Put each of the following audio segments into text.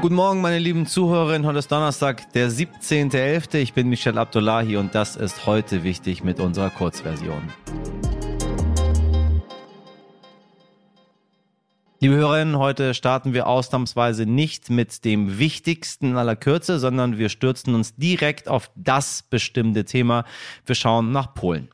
Guten Morgen, meine lieben Zuhörerinnen. Heute ist Donnerstag, der 17.11. Ich bin Michel Abdullahi und das ist heute wichtig mit unserer Kurzversion. Liebe Hörerinnen, heute starten wir ausnahmsweise nicht mit dem wichtigsten aller Kürze, sondern wir stürzen uns direkt auf das bestimmte Thema. Wir schauen nach Polen.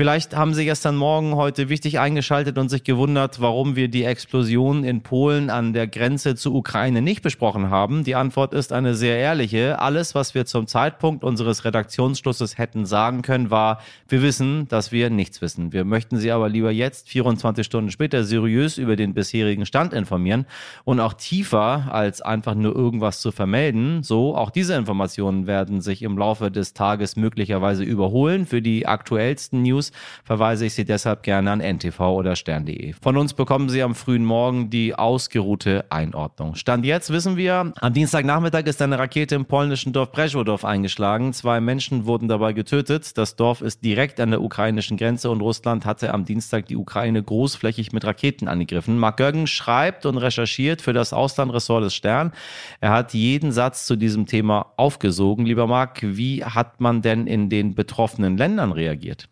Vielleicht haben Sie gestern Morgen heute wichtig eingeschaltet und sich gewundert, warum wir die Explosion in Polen an der Grenze zur Ukraine nicht besprochen haben. Die Antwort ist eine sehr ehrliche. Alles, was wir zum Zeitpunkt unseres Redaktionsschlusses hätten sagen können, war, wir wissen, dass wir nichts wissen. Wir möchten Sie aber lieber jetzt, 24 Stunden später, seriös über den bisherigen Stand informieren und auch tiefer als einfach nur irgendwas zu vermelden. So, auch diese Informationen werden sich im Laufe des Tages möglicherweise überholen. Für die aktuellsten News verweise ich Sie deshalb gerne an ntv oder stern.de. Von uns bekommen Sie am frühen Morgen die ausgeruhte Einordnung. Stand jetzt wissen wir, am Dienstagnachmittag ist eine Rakete im polnischen Dorf Breschodorf eingeschlagen. Zwei Menschen wurden dabei getötet. Das Dorf ist direkt an der ukrainischen Grenze und Russland hatte am Dienstag die Ukraine großflächig mit Raketen angegriffen. Mark Görgen schreibt und recherchiert für das Auslandressort des Stern. Er hat jeden Satz zu diesem Thema aufgesogen. Lieber Marc, wie hat man denn in den betroffenen Ländern reagiert?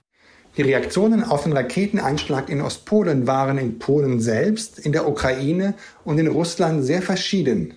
Die Reaktionen auf den Raketeneinschlag in Ostpolen waren in Polen selbst, in der Ukraine und in Russland sehr verschieden.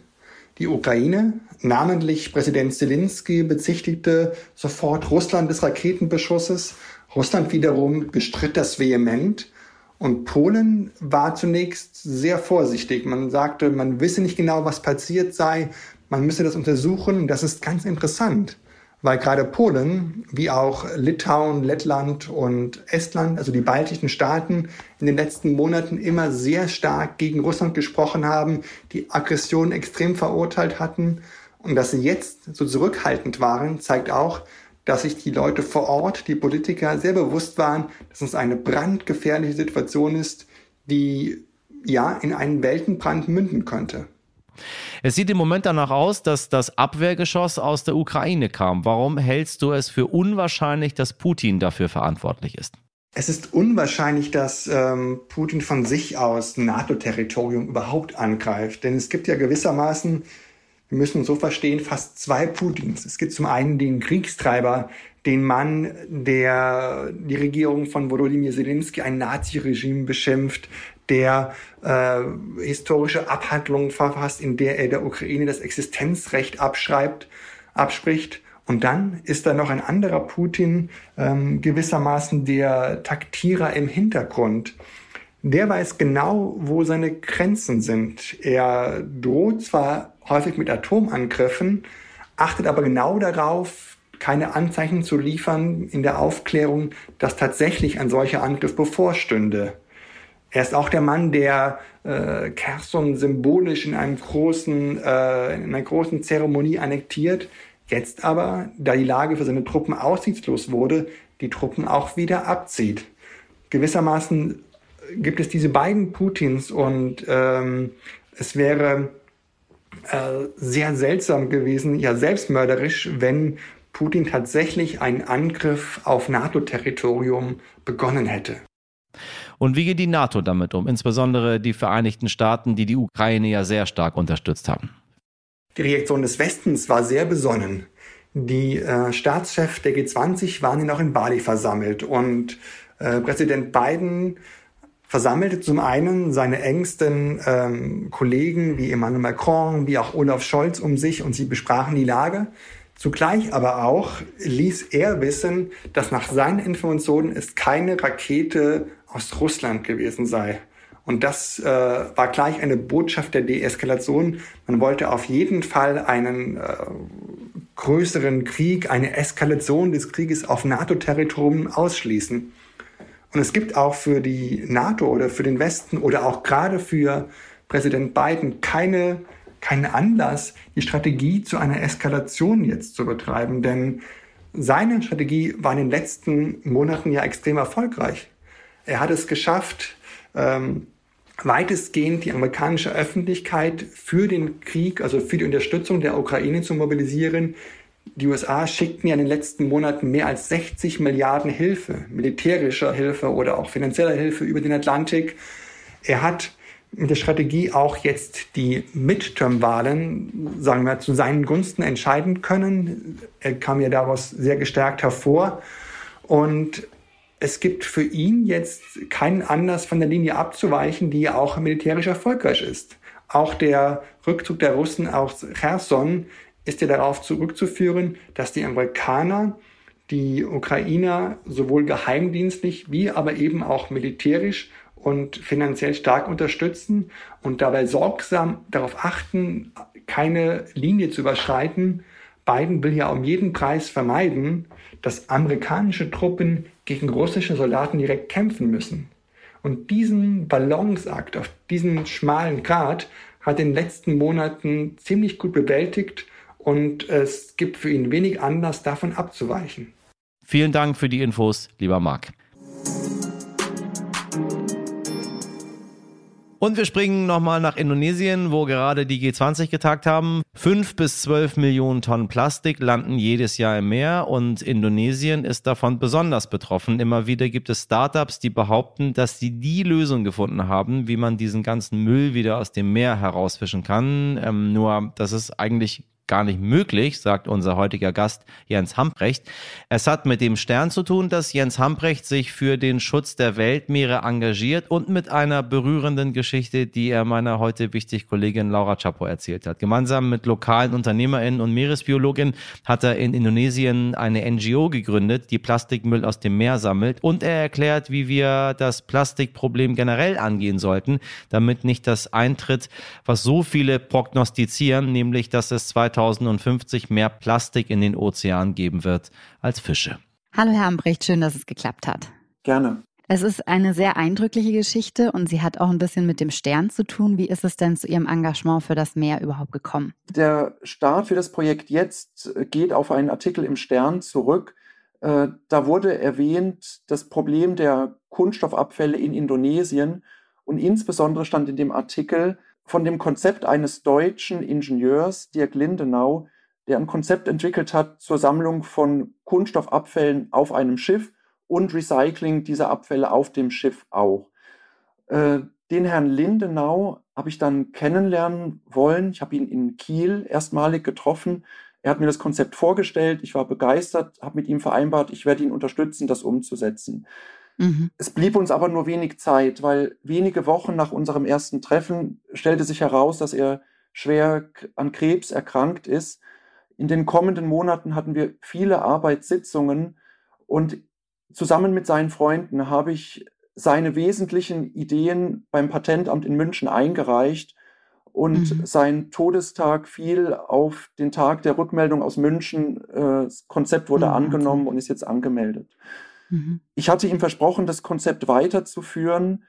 Die Ukraine, namentlich Präsident Zelensky, bezichtigte sofort Russland des Raketenbeschusses. Russland wiederum bestritt das vehement. Und Polen war zunächst sehr vorsichtig. Man sagte, man wisse nicht genau, was passiert sei. Man müsse das untersuchen. Das ist ganz interessant weil gerade Polen wie auch Litauen, Lettland und Estland, also die baltischen Staaten, in den letzten Monaten immer sehr stark gegen Russland gesprochen haben, die Aggression extrem verurteilt hatten. Und dass sie jetzt so zurückhaltend waren, zeigt auch, dass sich die Leute vor Ort, die Politiker sehr bewusst waren, dass es eine brandgefährliche Situation ist, die ja in einen Weltenbrand münden könnte. Es sieht im Moment danach aus, dass das Abwehrgeschoss aus der Ukraine kam. Warum hältst du es für unwahrscheinlich, dass Putin dafür verantwortlich ist? Es ist unwahrscheinlich, dass ähm, Putin von sich aus NATO-Territorium überhaupt angreift. Denn es gibt ja gewissermaßen, wir müssen so verstehen, fast zwei Putins. Es gibt zum einen den Kriegstreiber, den Mann, der die Regierung von Volodymyr Zelensky ein Nazi-Regime beschimpft, der äh, historische Abhandlungen verfasst, in der er der Ukraine das Existenzrecht abschreibt, abspricht. Und dann ist da noch ein anderer Putin, ähm, gewissermaßen der Taktierer im Hintergrund. Der weiß genau, wo seine Grenzen sind. Er droht zwar häufig mit Atomangriffen, achtet aber genau darauf, keine Anzeichen zu liefern in der Aufklärung, dass tatsächlich ein solcher Angriff bevorstünde. Er ist auch der Mann, der äh, Kherson symbolisch in, einem großen, äh, in einer großen Zeremonie annektiert. Jetzt aber, da die Lage für seine Truppen aussichtslos wurde, die Truppen auch wieder abzieht. Gewissermaßen gibt es diese beiden Putins und ähm, es wäre äh, sehr seltsam gewesen, ja selbstmörderisch, wenn Putin tatsächlich einen Angriff auf NATO-Territorium begonnen hätte. Und wie geht die NATO damit um, insbesondere die Vereinigten Staaten, die die Ukraine ja sehr stark unterstützt haben? Die Reaktion des Westens war sehr besonnen. Die äh, Staatschefs der G20 waren ja noch in Bali versammelt und äh, Präsident Biden versammelte zum einen seine engsten ähm, Kollegen wie Emmanuel Macron, wie auch Olaf Scholz um sich und sie besprachen die Lage. Zugleich aber auch ließ er wissen, dass nach seinen Informationen es keine Rakete aus Russland gewesen sei. Und das äh, war gleich eine Botschaft der Deeskalation. Man wollte auf jeden Fall einen äh, größeren Krieg, eine Eskalation des Krieges auf NATO-Territorium ausschließen. Und es gibt auch für die NATO oder für den Westen oder auch gerade für Präsident Biden keine keinen Anlass, die Strategie zu einer Eskalation jetzt zu betreiben, denn seine Strategie war in den letzten Monaten ja extrem erfolgreich. Er hat es geschafft, ähm, weitestgehend die amerikanische Öffentlichkeit für den Krieg, also für die Unterstützung der Ukraine zu mobilisieren. Die USA schickten ja in den letzten Monaten mehr als 60 Milliarden Hilfe, militärischer Hilfe oder auch finanzieller Hilfe über den Atlantik. Er hat mit der Strategie auch jetzt die Midterm-Wahlen, sagen wir, zu seinen Gunsten entscheiden können. Er kam ja daraus sehr gestärkt hervor. Und es gibt für ihn jetzt keinen Anlass von der Linie abzuweichen, die auch militärisch erfolgreich ist. Auch der Rückzug der Russen aus Cherson ist ja darauf zurückzuführen, dass die Amerikaner die Ukrainer sowohl geheimdienstlich wie aber eben auch militärisch und finanziell stark unterstützen und dabei sorgsam darauf achten, keine Linie zu überschreiten. Biden will ja um jeden Preis vermeiden, dass amerikanische Truppen gegen russische Soldaten direkt kämpfen müssen. Und diesen Balanceakt auf diesen schmalen Grat hat in den letzten Monaten ziemlich gut bewältigt und es gibt für ihn wenig Anlass, davon abzuweichen. Vielen Dank für die Infos, lieber Marc. Und wir springen nochmal nach Indonesien, wo gerade die G20 getagt haben. Fünf bis zwölf Millionen Tonnen Plastik landen jedes Jahr im Meer und Indonesien ist davon besonders betroffen. Immer wieder gibt es Startups, die behaupten, dass sie die Lösung gefunden haben, wie man diesen ganzen Müll wieder aus dem Meer herausfischen kann. Ähm, nur, das ist eigentlich gar nicht möglich, sagt unser heutiger Gast Jens Hamprecht. Es hat mit dem Stern zu tun, dass Jens Hamprecht sich für den Schutz der Weltmeere engagiert und mit einer berührenden Geschichte, die er meiner heute wichtig Kollegin Laura Chapo erzählt hat. Gemeinsam mit lokalen UnternehmerInnen und Meeresbiologinnen hat er in Indonesien eine NGO gegründet, die Plastikmüll aus dem Meer sammelt und er erklärt, wie wir das Plastikproblem generell angehen sollten, damit nicht das eintritt, was so viele prognostizieren, nämlich dass es 2000 2050 mehr Plastik in den Ozeanen geben wird als Fische. Hallo Herr Ambrecht, schön, dass es geklappt hat. Gerne. Es ist eine sehr eindrückliche Geschichte und sie hat auch ein bisschen mit dem Stern zu tun. Wie ist es denn zu Ihrem Engagement für das Meer überhaupt gekommen? Der Start für das Projekt jetzt geht auf einen Artikel im Stern zurück. Äh, da wurde erwähnt das Problem der Kunststoffabfälle in Indonesien und insbesondere stand in dem Artikel, von dem Konzept eines deutschen Ingenieurs, Dirk Lindenau, der ein Konzept entwickelt hat zur Sammlung von Kunststoffabfällen auf einem Schiff und Recycling dieser Abfälle auf dem Schiff auch. Äh, den Herrn Lindenau habe ich dann kennenlernen wollen. Ich habe ihn in Kiel erstmalig getroffen. Er hat mir das Konzept vorgestellt. Ich war begeistert, habe mit ihm vereinbart, ich werde ihn unterstützen, das umzusetzen. Mhm. Es blieb uns aber nur wenig Zeit, weil wenige Wochen nach unserem ersten Treffen stellte sich heraus, dass er schwer an Krebs erkrankt ist. In den kommenden Monaten hatten wir viele Arbeitssitzungen und zusammen mit seinen Freunden habe ich seine wesentlichen Ideen beim Patentamt in München eingereicht und mhm. sein Todestag fiel auf den Tag der Rückmeldung aus München. Äh, das Konzept wurde mhm. angenommen und ist jetzt angemeldet. Mhm. Ich hatte ihm versprochen, das Konzept weiterzuführen.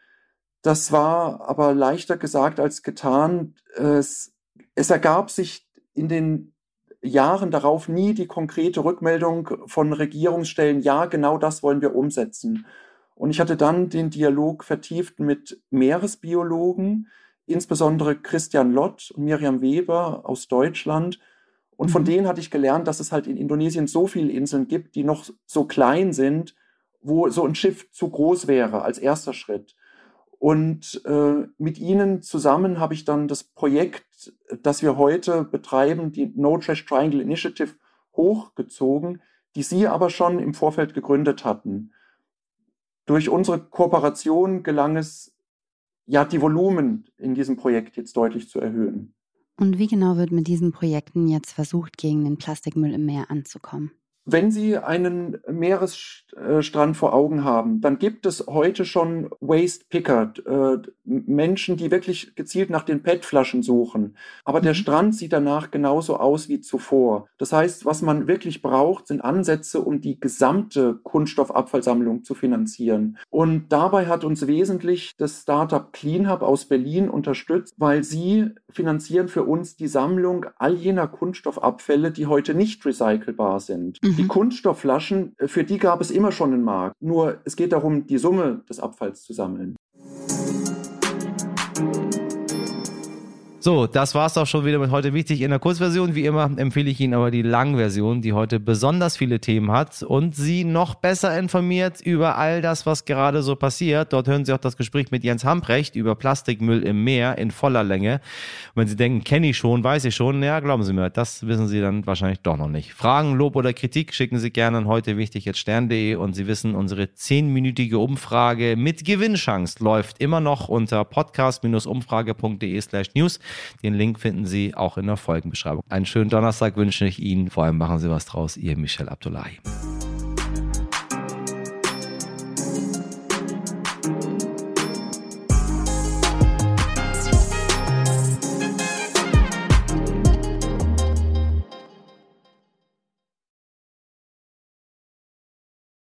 Das war aber leichter gesagt als getan. Es, es ergab sich in den Jahren darauf nie die konkrete Rückmeldung von Regierungsstellen, ja, genau das wollen wir umsetzen. Und ich hatte dann den Dialog vertieft mit Meeresbiologen, insbesondere Christian Lott und Miriam Weber aus Deutschland. Und von mhm. denen hatte ich gelernt, dass es halt in Indonesien so viele Inseln gibt, die noch so klein sind, wo so ein Schiff zu groß wäre als erster Schritt. Und äh, mit ihnen zusammen habe ich dann das Projekt, das wir heute betreiben, die No Trash Triangle Initiative, hochgezogen, die Sie aber schon im Vorfeld gegründet hatten. Durch unsere Kooperation gelang es, ja, die Volumen in diesem Projekt jetzt deutlich zu erhöhen. Und wie genau wird mit diesen Projekten jetzt versucht, gegen den Plastikmüll im Meer anzukommen? Wenn Sie einen Meeresstrand vor Augen haben, dann gibt es heute schon Waste Picker, äh, Menschen, die wirklich gezielt nach den PET-Flaschen suchen. Aber der mhm. Strand sieht danach genauso aus wie zuvor. Das heißt, was man wirklich braucht, sind Ansätze, um die gesamte Kunststoffabfallsammlung zu finanzieren. Und dabei hat uns wesentlich das Startup CleanHub aus Berlin unterstützt, weil sie finanzieren für uns die Sammlung all jener Kunststoffabfälle, die heute nicht recycelbar sind. Mhm. Die Kunststoffflaschen, äh, für die gab es immer schon einen Markt. Nur es geht darum, die Summe des Abfalls zu sammeln. So, das war's auch schon wieder mit heute wichtig in der Kurzversion. Wie immer empfehle ich Ihnen aber die Langversion, die heute besonders viele Themen hat und Sie noch besser informiert über all das, was gerade so passiert. Dort hören Sie auch das Gespräch mit Jens Hamprecht über Plastikmüll im Meer in voller Länge. Und wenn Sie denken, kenne ich schon, weiß ich schon, ja, glauben Sie mir, das wissen Sie dann wahrscheinlich doch noch nicht. Fragen, Lob oder Kritik schicken Sie gerne an heute wichtig jetzt stern.de und Sie wissen, unsere zehnminütige Umfrage mit Gewinnchance läuft immer noch unter podcast-umfrage.de slash news. Den Link finden Sie auch in der Folgenbeschreibung. Einen schönen Donnerstag wünsche ich Ihnen. Vor allem machen Sie was draus. Ihr Michel Abdullahi.